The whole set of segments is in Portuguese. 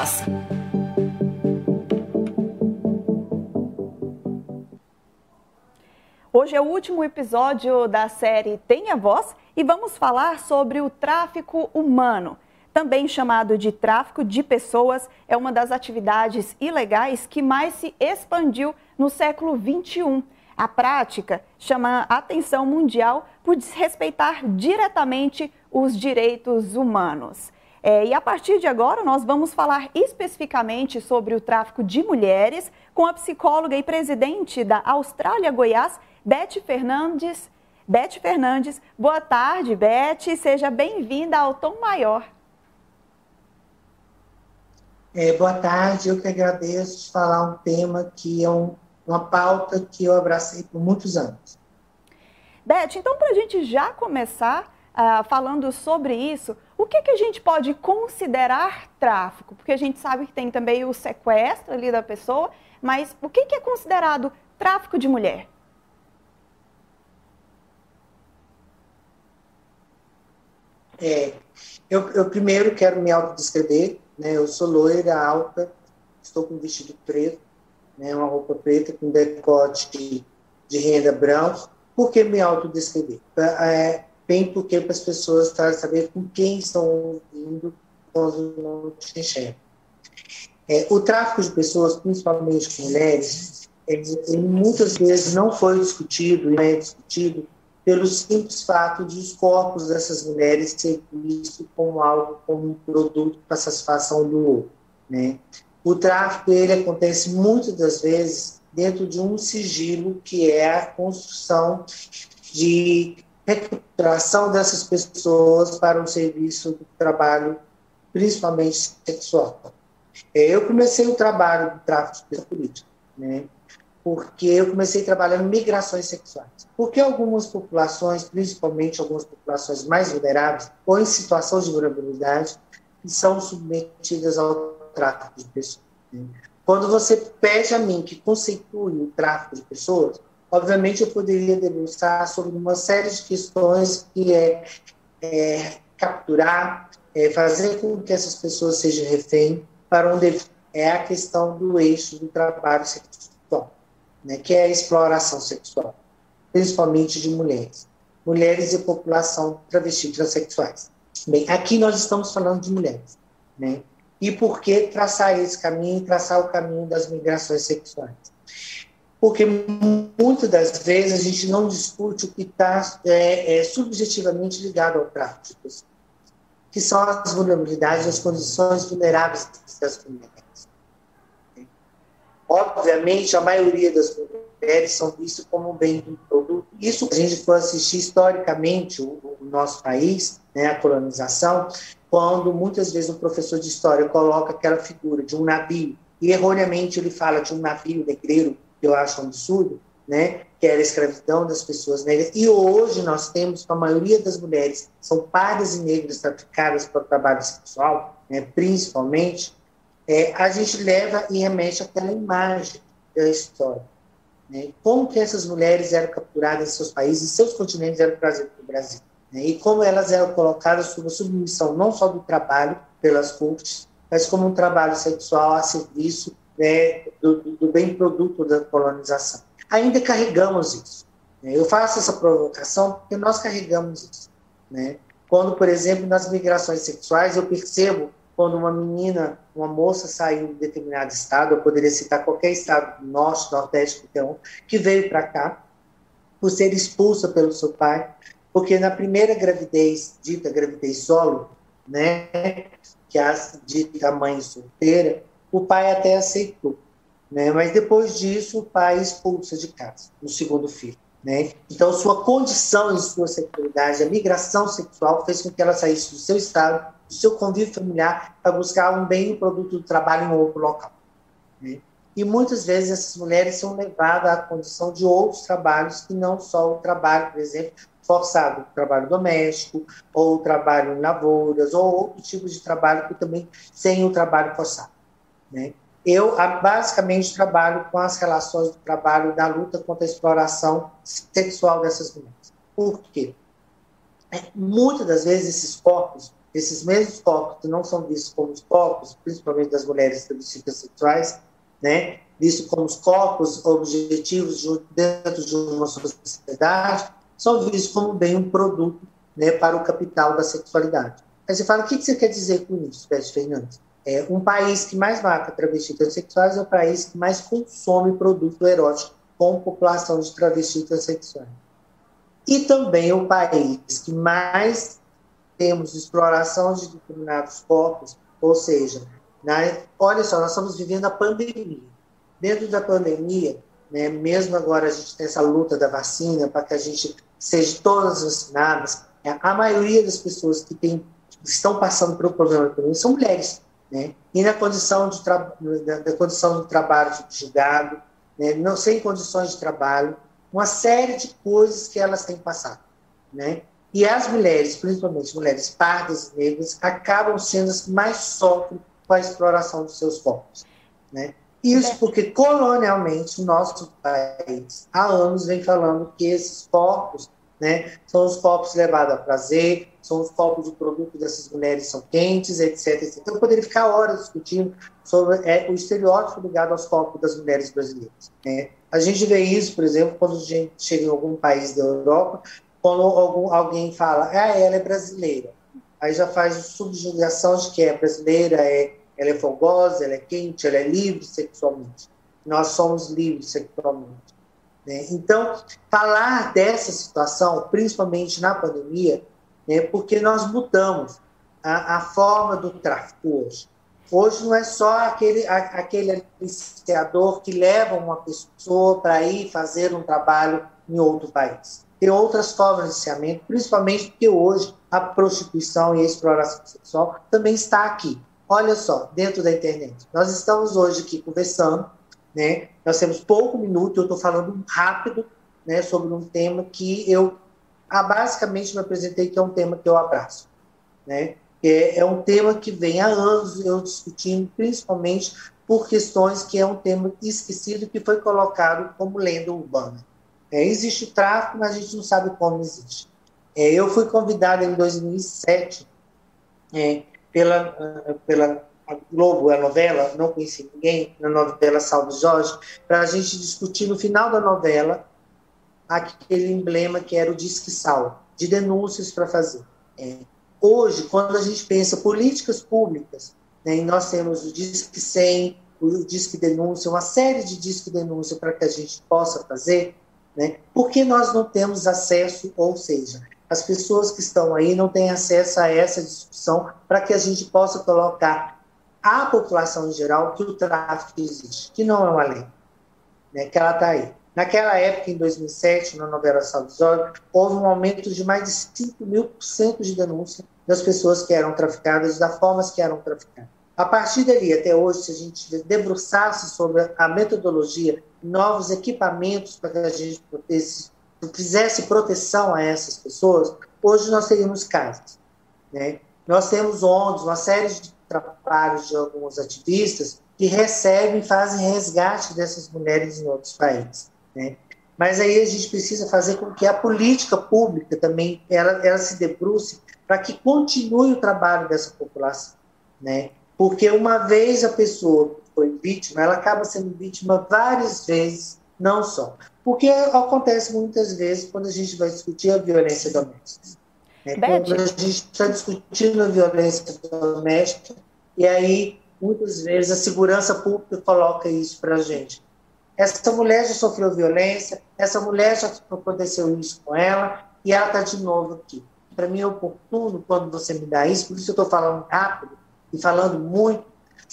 Voz. Hoje é o último episódio da série Tenha Voz e vamos falar sobre o tráfico humano. Também chamado de tráfico de pessoas, é uma das atividades ilegais que mais se expandiu no século 21. A prática chama a atenção mundial por desrespeitar diretamente os direitos humanos. É, e a partir de agora, nós vamos falar especificamente sobre o tráfico de mulheres com a psicóloga e presidente da Austrália Goiás, Beth Fernandes. Beth Fernandes, boa tarde, Beth. Seja bem-vinda ao Tom Maior. É, boa tarde, eu que agradeço de falar um tema que é um, uma pauta que eu abracei por muitos anos. Beth, então para a gente já começar uh, falando sobre isso, o que, que a gente pode considerar tráfico? Porque a gente sabe que tem também o sequestro ali da pessoa, mas o que, que é considerado tráfico de mulher? É, eu, eu primeiro quero me autodescrever, né? Eu sou loira, alta, estou com um vestido preto, né? Uma roupa preta com decote de renda branco. Por que me autodescrever? É, bem porque para as pessoas saber com quem estão ouvindo quando não te enxergam. É, o tráfico de pessoas, principalmente mulheres, ele, muitas vezes não foi discutido e não é discutido pelo simples fato de os corpos dessas mulheres serem vistos como algo, como um produto para satisfação do outro. Né? O tráfico ele acontece muitas das vezes dentro de um sigilo que é a construção de recuperação dessas pessoas para um serviço de trabalho, principalmente sexual. É, eu comecei o trabalho de tráfico de política, né? porque eu comecei trabalhando migrações sexuais. Porque algumas populações, principalmente algumas populações mais vulneráveis ou em situação de vulnerabilidade, são submetidas ao tráfico de pessoas. Né? Quando você pede a mim que conceitue o tráfico de pessoas, Obviamente, eu poderia debruçar sobre uma série de questões que é, é capturar, é fazer com que essas pessoas sejam refém para onde é a questão do eixo do trabalho sexual, né, que é a exploração sexual, principalmente de mulheres. Mulheres e população travesti transexuais. Bem, aqui nós estamos falando de mulheres, né? E por que traçar esse caminho, traçar o caminho das migrações sexuais? Porque muitas das vezes a gente não discute o que está é, é, subjetivamente ligado ao tráfico que são as vulnerabilidades, as condições vulneráveis das mulheres. Obviamente, a maioria das mulheres são vistas como um bem um produto. Isso, a gente for assistir historicamente o, o nosso país, né, a colonização, quando muitas vezes o professor de história coloca aquela figura de um navio, e erroneamente ele fala de um navio negreiro que eu acho absurdo, né? que era a escravidão das pessoas negras. E hoje nós temos que a maioria das mulheres são pardas e negras traficadas para o trabalho sexual, né? principalmente, é, a gente leva e remete àquela imagem da história. Né? Como que essas mulheres eram capturadas em seus países, em seus continentes eram trazidas para o Brasil. Né? E como elas eram colocadas sob a submissão não só do trabalho pelas cortes, mas como um trabalho sexual a serviço né, do, do, bem produto da colonização. Ainda carregamos isso. Né? Eu faço essa provocação porque nós carregamos isso. Né? Quando, por exemplo, nas migrações sexuais, eu percebo quando uma menina, uma moça saiu de determinado estado, eu poderia citar qualquer estado do norte, nordeste, então, que veio para cá por ser expulsa pelo seu pai, porque na primeira gravidez, dita gravidez solo, né, que é dita mãe solteira, o pai até aceitou, né? Mas depois disso, o pai expulsa de casa, no segundo filho, né? Então, sua condição e sua sexualidade, a migração sexual fez com que ela saísse do seu estado, do seu convívio familiar, para buscar um bem e um produto do trabalho em outro local. Né? E muitas vezes essas mulheres são levadas à condição de outros trabalhos que não só o trabalho, por exemplo, forçado, o trabalho doméstico, ou o trabalho em lavouras, ou outro tipo de trabalho que também sem o trabalho forçado. Né? Eu basicamente trabalho com as relações do trabalho da luta contra a exploração sexual dessas mulheres. Por quê? É, muitas das vezes esses corpos esses mesmos corpos que não são vistos como os corpos, principalmente das mulheres travestis sexuais, né, vistos como os corpos objetivos dentro de uma sociedade, são vistos como bem um produto né, para o capital da sexualidade. Aí você fala, o que você quer dizer com isso, Pérez Fernandes? É, um país que mais mata travestis transexuais é o país que mais consome produto erótico com população de travestis transexuais. E também o país que mais temos exploração de determinados corpos, ou seja, né, olha só, nós estamos vivendo a pandemia. Dentro da pandemia, né, mesmo agora a gente tem essa luta da vacina para que a gente seja todas vacinadas, é, a maioria das pessoas que tem, estão passando pelo problema da pandemia são mulheres né? e na condição de, da, condição de trabalho subjugado, né? não sem condições de trabalho, uma série de coisas que elas têm passado. Né? E as mulheres, principalmente mulheres pardas e negras, acabam sendo as que mais sofrem com a exploração dos seus corpos. Né? Isso porque, colonialmente, o nosso país, há anos, vem falando que esses corpos né? São os copos levados a prazer, são os copos de produto dessas mulheres são quentes, etc, etc. Então, eu poderia ficar horas discutindo sobre é, o estereótipo ligado aos copos das mulheres brasileiras. Né? A gente vê isso, por exemplo, quando a gente chega em algum país da Europa, quando algum, alguém fala, ah, ela é brasileira. Aí já faz subjugação de que é brasileira, é, ela é fogosa, ela é quente, ela é livre sexualmente. Nós somos livres sexualmente. Né? Então, falar dessa situação, principalmente na pandemia, né, porque nós mudamos a, a forma do tráfico hoje. Hoje não é só aquele, a, aquele iniciador que leva uma pessoa para ir fazer um trabalho em outro país. Tem outras formas de iniciamento, principalmente porque hoje a prostituição e a exploração sexual também está aqui. Olha só, dentro da internet. Nós estamos hoje aqui conversando, né? Nós temos pouco minuto, eu estou falando rápido né, sobre um tema que eu ah, basicamente me apresentei, que é um tema que eu abraço. Né? É, é um tema que vem há anos eu discutindo, principalmente por questões que é um tema esquecido que foi colocado como lenda urbana. É, existe tráfico, mas a gente não sabe como existe. É, eu fui convidado em 2007 é, pela, pela a Globo, a novela, não conheci ninguém, na novela Salve Jorge, para a gente discutir no final da novela aquele emblema que era o Disque Sal, de denúncias para fazer. É. Hoje, quando a gente pensa políticas públicas, né, e nós temos o Disque 100, o Disque Denúncia, uma série de Disque Denúncia para que a gente possa fazer, né, por que nós não temos acesso, ou seja, as pessoas que estão aí não têm acesso a essa discussão para que a gente possa colocar à população em geral que o tráfico existe, que não é uma lei, né, que ela está aí. Naquela época, em 2007, na novela Salvador, houve um aumento de mais de 5 mil por cento de denúncia das pessoas que eram traficadas, das formas que eram traficadas. A partir dali, até hoje, se a gente debruçasse sobre a metodologia, novos equipamentos para que a gente fizesse proteção a essas pessoas, hoje nós teríamos casos. Né? Nós temos ONGs, uma série de trabalhos de alguns ativistas que recebem, fazem resgate dessas mulheres em outros países. Né? Mas aí a gente precisa fazer com que a política pública também ela, ela se debruce para que continue o trabalho dessa população, né? Porque uma vez a pessoa foi vítima, ela acaba sendo vítima várias vezes, não só. Porque acontece muitas vezes quando a gente vai discutir a violência doméstica. É, quando a gente está discutindo a violência doméstica, e aí, muitas vezes, a segurança pública coloca isso para a gente. Essa mulher já sofreu violência, essa mulher já aconteceu isso com ela, e ela está de novo aqui. Para mim é oportuno quando você me dá isso, por isso eu estou falando rápido e falando muito,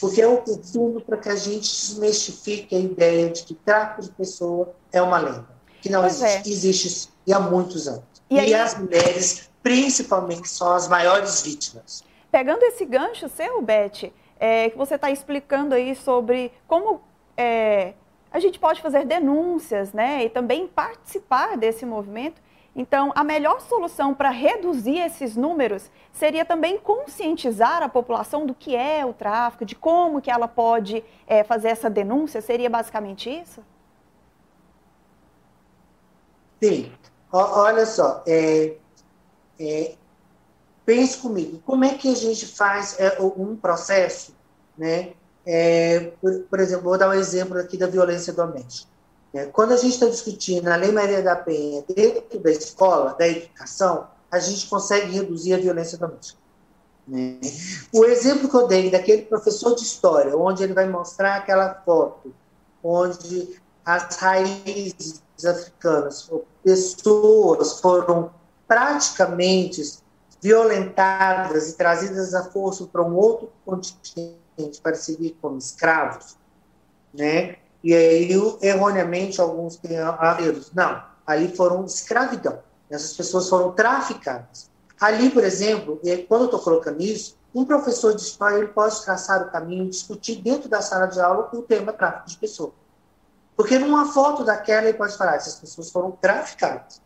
porque é oportuno para que a gente desmistifique a ideia de que tráfico de pessoa é uma lenda, que não pois existe, é. existe e há muitos anos. E, e as mulheres principalmente são as maiores vítimas. Pegando esse gancho seu, Beth, é, que você está explicando aí sobre como é, a gente pode fazer denúncias, né, e também participar desse movimento. Então, a melhor solução para reduzir esses números seria também conscientizar a população do que é o tráfico, de como que ela pode é, fazer essa denúncia. Seria basicamente isso? Sim. O, olha só, é, é, pense comigo, como é que a gente faz é, um processo, né? É, por, por, exemplo, vou dar um exemplo aqui da violência doméstica. É, quando a gente está discutindo a Lei Maria da Penha dentro da escola, da educação, a gente consegue reduzir a violência doméstica. Né? O exemplo que eu dei daquele professor de história, onde ele vai mostrar aquela foto, onde as raízes africanas, pessoas foram praticamente violentadas e trazidas à força para um outro continente para servir como escravos, né? E aí, erroneamente, alguns erros. Não, ali foram escravidão. Essas pessoas foram traficadas. Ali, por exemplo, quando eu estou colocando isso, um professor de história ele pode traçar o caminho, discutir dentro da sala de aula o tema tráfico de pessoas. Porque numa foto daquela ele pode falar, essas pessoas foram traficadas.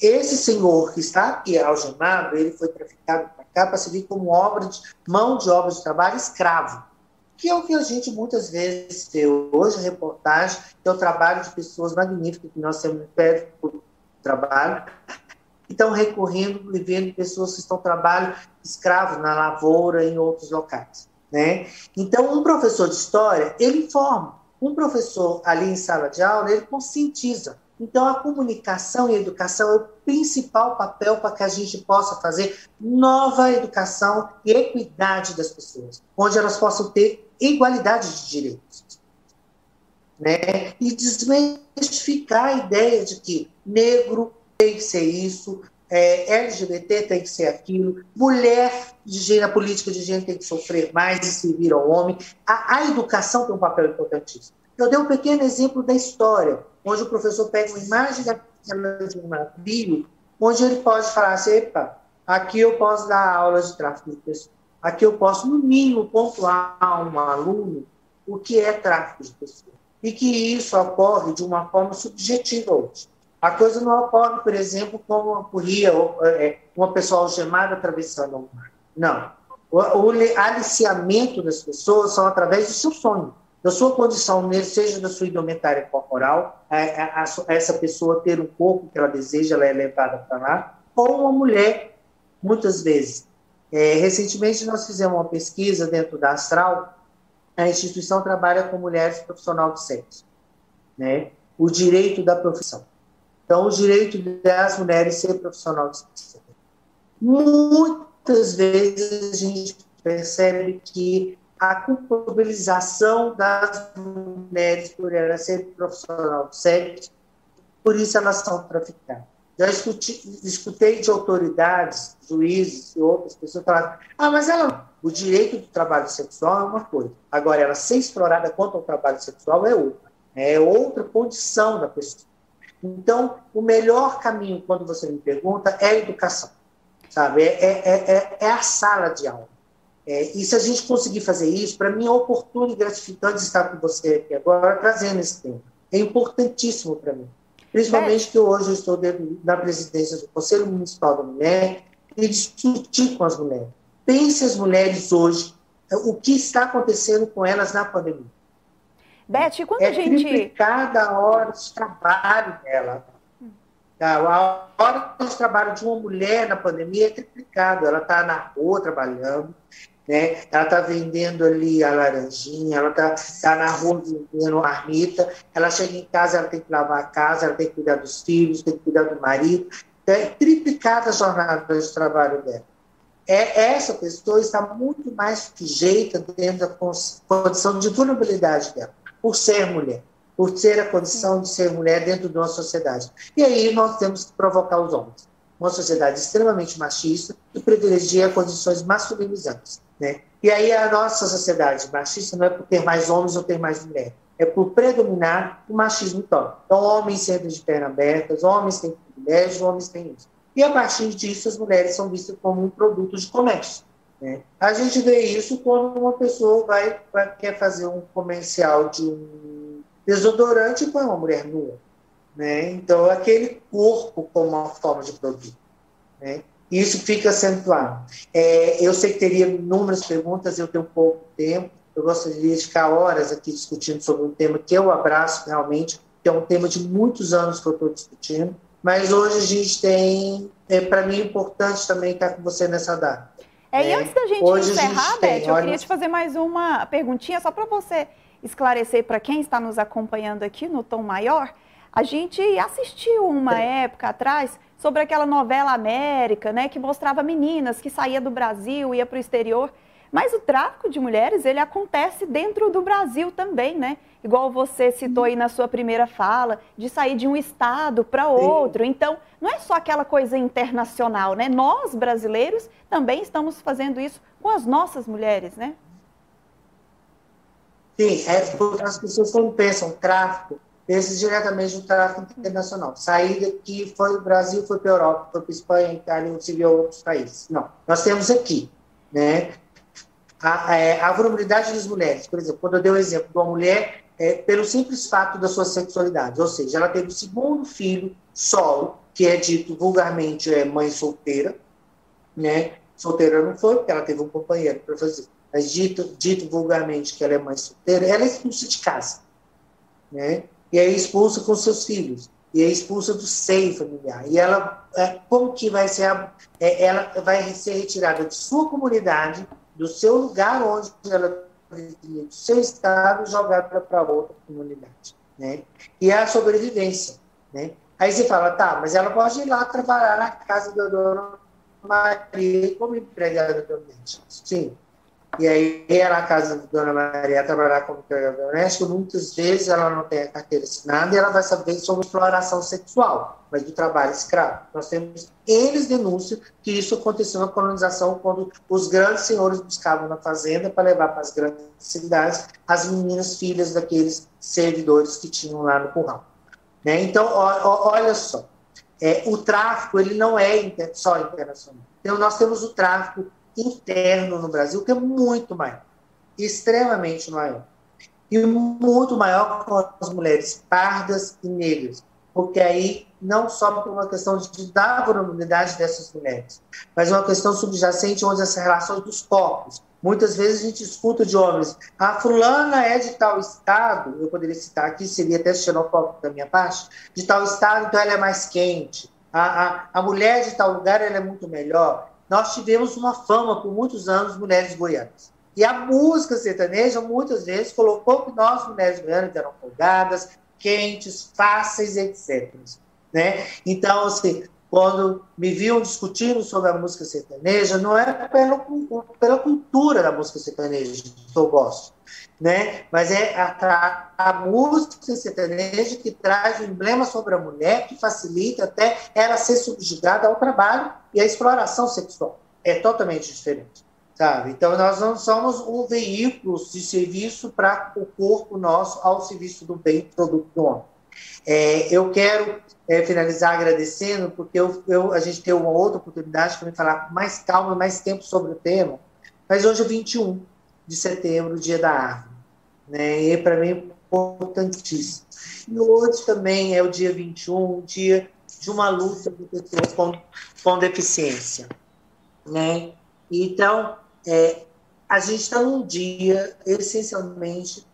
Esse senhor que está aqui algemado, ele foi traficado para servir como obra de, mão de obra de trabalho escravo. Que é o que a gente muitas vezes vê hoje, reportagem, que é o trabalho de pessoas magníficas que nós temos no trabalho, que estão recorrendo e vendo pessoas que estão trabalhando escravos na lavoura em outros locais. Né? Então, um professor de história, ele informa. Um professor ali em sala de aula, ele conscientiza então, a comunicação e a educação é o principal papel para que a gente possa fazer nova educação e equidade das pessoas, onde elas possam ter igualdade de direitos. Né? E desmistificar a ideia de que negro tem que ser isso, é, LGBT tem que ser aquilo, mulher de gênero, política de gênero tem que sofrer mais e servir ao homem. A, a educação tem um papel importantíssimo. Eu dei um pequeno exemplo da história onde o professor pega uma imagem daquela de um navio, onde ele pode falar assim, epa, aqui eu posso dar aula de tráfico de pessoas, aqui eu posso, no mínimo, pontuar a um aluno o que é tráfico de pessoas. E que isso ocorre de uma forma subjetiva hoje. A coisa não ocorre, por exemplo, como ocorria é, uma pessoa algemada atravessando o mar. Não. O, o aliciamento das pessoas são através do seu sonho da sua condição, seja da sua indumentária corporal, a, a, a, essa pessoa ter um corpo que ela deseja, ela é levada para lá, ou uma mulher, muitas vezes. É, recentemente, nós fizemos uma pesquisa dentro da Astral, a instituição trabalha com mulheres profissionais de sexo, né? o direito da profissão. Então, o direito das mulheres ser profissional de sexo. Muitas vezes a gente percebe que a culpabilização das mulheres por elas serem profissional sexo, por isso elas são traficadas. Já escutei, escutei de autoridades, juízes e outras pessoas falarem, ah, mas ela, o direito do trabalho sexual é uma coisa, agora ela ser explorada contra o trabalho sexual é outra, é outra condição da pessoa. Então, o melhor caminho, quando você me pergunta, é a educação, sabe? É, é, é, é a sala de aula. É, e se a gente conseguir fazer isso, para mim é oportuno e gratificante estar com você aqui agora, trazendo esse tema. É importantíssimo para mim. Principalmente é. que hoje eu estou na presidência do Conselho Municipal da Mulher e discutir com as mulheres. Pense as mulheres hoje, o que está acontecendo com elas na pandemia. Beth, quando é a gente. Triplicada a hora de trabalho dela. A hora de trabalho de uma mulher na pandemia é triplicado. Ela está na rua trabalhando, né? Ela está vendendo ali a laranjinha, ela está tá na rua vendendo marmita, ela chega em casa, ela tem que lavar a casa, ela tem que cuidar dos filhos, tem que cuidar do marido. É triplicada a jornada de trabalho dela. É, essa pessoa está muito mais sujeita dentro da condição de vulnerabilidade dela, por ser mulher, por ter a condição de ser mulher dentro de uma sociedade. E aí nós temos que provocar os homens. Uma sociedade extremamente machista que privilegia condições masculinizantes. Né? E aí a nossa sociedade machista não é por ter mais homens ou ter mais mulheres, é por predominar o machismo todo. Então, homens sempre de pernas abertas, homens têm privilégio, homens têm isso. E a partir disso, as mulheres são vistas como um produto de comércio. Né? A gente vê isso quando uma pessoa vai, vai quer fazer um comercial de um desodorante põe uma mulher nua. Né? Então, aquele corpo como uma forma de produto. Né? Isso fica acentuado. É, eu sei que teria inúmeras perguntas, eu tenho pouco tempo, eu gostaria de ficar horas aqui discutindo sobre um tema que eu abraço realmente, que é um tema de muitos anos que eu estou discutindo, mas hoje a gente tem, é, para mim, importante também estar com você nessa data. É, e antes da gente hoje encerrar, Beth, eu queria te fazer mais uma perguntinha, só para você esclarecer para quem está nos acompanhando aqui no Tom Maior. A gente assistiu uma época atrás sobre aquela novela América, né, que mostrava meninas que saía do Brasil, ia para o exterior. Mas o tráfico de mulheres, ele acontece dentro do Brasil também, né? Igual você citou aí na sua primeira fala, de sair de um estado para outro. Então, não é só aquela coisa internacional, né? Nós, brasileiros, também estamos fazendo isso com as nossas mulheres, né? Sim, é porque as pessoas quando pensam tráfico, pensam diretamente no tráfico internacional. Saída que foi do Brasil, foi para a Europa, foi para a Espanha, Itália, ou se outros países. Não, nós temos aqui, né? A, é, a, vulnerabilidade das mulheres, por exemplo, quando eu dei o exemplo de uma mulher é, pelo simples fato da sua sexualidade, ou seja, ela teve o segundo filho solo, que é dito vulgarmente é mãe solteira, né? Solteira não foi, porque ela teve um companheiro para fazer mas dito, dito vulgarmente que ela é mãe solteira, ela é expulsa de casa, né? E é expulsa com seus filhos, e é expulsa do seio familiar. E ela, é, como que vai ser, a, é, ela vai ser retirada de sua comunidade, do seu lugar onde ela do seu estado, jogada para outra comunidade, né? E é a sobrevivência, né? Aí você fala, tá, mas ela pode ir lá trabalhar na casa da dona Maria como empregada doméstica. Sim, e aí ela, na casa da Dona Maria, trabalhar como empregada doméstica, muitas vezes ela não tem a carteira assinada e ela vai saber sobre exploração sexual, mas do trabalho escravo. Nós temos eles denúnciam que isso aconteceu na colonização quando os grandes senhores buscavam na fazenda para levar para as grandes cidades as meninas filhas daqueles servidores que tinham lá no curral. Né? Então, ó, ó, olha só, é, o tráfico ele não é só internacional. Então, nós temos o tráfico interno no Brasil, que é muito maior, extremamente maior. E muito maior com as mulheres pardas e negras, porque aí não só por uma questão de dar vulnerabilidade dessas mulheres, mas uma questão subjacente onde as relações dos corpos. Muitas vezes a gente escuta de homens, a fulana é de tal estado, eu poderia citar aqui, seria até xenofóbico da minha parte, de tal estado, então ela é mais quente. A, a, a mulher de tal lugar ela é muito melhor nós tivemos uma fama por muitos anos, mulheres goianas. E a música sertaneja, muitas vezes, colocou que nós, mulheres goianas, eram folgadas, quentes, fáceis, etc. Né? Então, assim, quando me viam discutindo sobre a música sertaneja, não é pela, pela cultura da música sertaneja que eu gosto, né? mas é a, a, música sertaneja que traz o emblema sobre a mulher, que facilita até ela ser subjugada ao trabalho e à exploração sexual. É totalmente diferente. Sabe? Então, nós não somos um veículo de serviço para o corpo nosso ao serviço do bem produto do homem. É, eu quero é, finalizar agradecendo, porque eu, eu, a gente tem uma outra oportunidade para me falar com mais calma, mais tempo sobre o tema, mas hoje é 21 de setembro, dia da árvore, né? e para mim é importantíssimo. E hoje também é o dia 21, o dia de uma luta de pessoas com, com deficiência. Né? Então, é, a gente está num dia essencialmente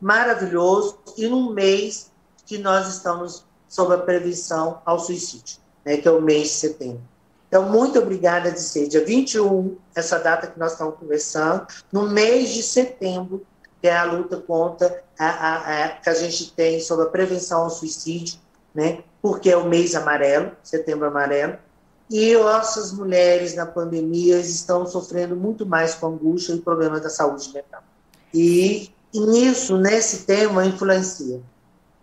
maravilhoso e num mês que nós estamos sobre a prevenção ao suicídio, né, que é o mês de setembro. Então, muito obrigada de ser dia 21, essa data que nós estamos conversando, no mês de setembro, que é a luta contra a, a, a, que a gente tem sobre a prevenção ao suicídio, né, porque é o mês amarelo, setembro amarelo, e nossas mulheres na pandemia estão sofrendo muito mais com angústia e problemas da saúde mental. E nisso, nesse tema, influencia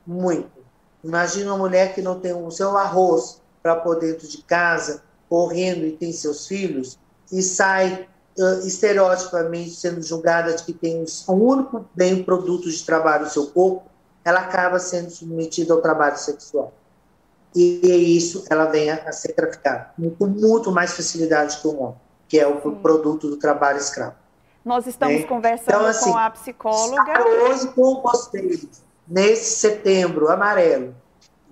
muito Imagina uma mulher que não tem o seu arroz para pôr dentro de casa, correndo e tem seus filhos, e sai uh, estereotipamente sendo julgada de que tem um único bem produto de trabalho o seu corpo, ela acaba sendo submetida ao trabalho sexual. E, e isso ela vem a, a, ser traficada com muito mais facilidade que o homem, que é o Sim. produto do trabalho escravo. Nós estamos é. conversando então, assim, com a psicóloga. Hoje com vocês nesse setembro amarelo,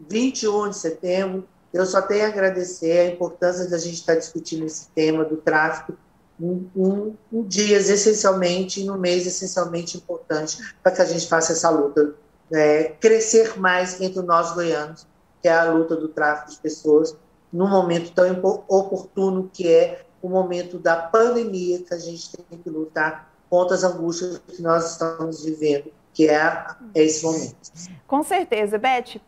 21 de setembro. Eu só tenho a agradecer a importância da gente estar discutindo esse tema do tráfico um, um, um dias essencialmente, no mês essencialmente importante para que a gente faça essa luta é, crescer mais entre nós goianos, que é a luta do tráfico de pessoas, num momento tão oportuno que é o momento da pandemia, que a gente tem que lutar contra as angústias que nós estamos vivendo, que é, é esse momento. Com certeza, Beth.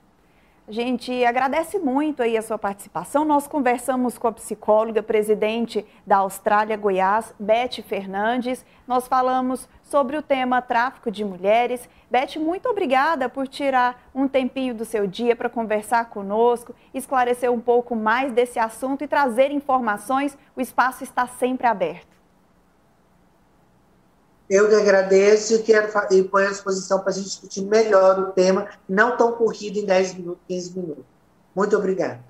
A gente agradece muito aí a sua participação. Nós conversamos com a psicóloga, presidente da Austrália Goiás, Beth Fernandes. Nós falamos sobre o tema tráfico de mulheres. Beth, muito obrigada por tirar um tempinho do seu dia para conversar conosco, esclarecer um pouco mais desse assunto e trazer informações. O espaço está sempre aberto. Eu que agradeço e, quero, e ponho à disposição para a gente discutir melhor o tema, não tão corrido em 10 minutos, 15 minutos. Muito obrigado.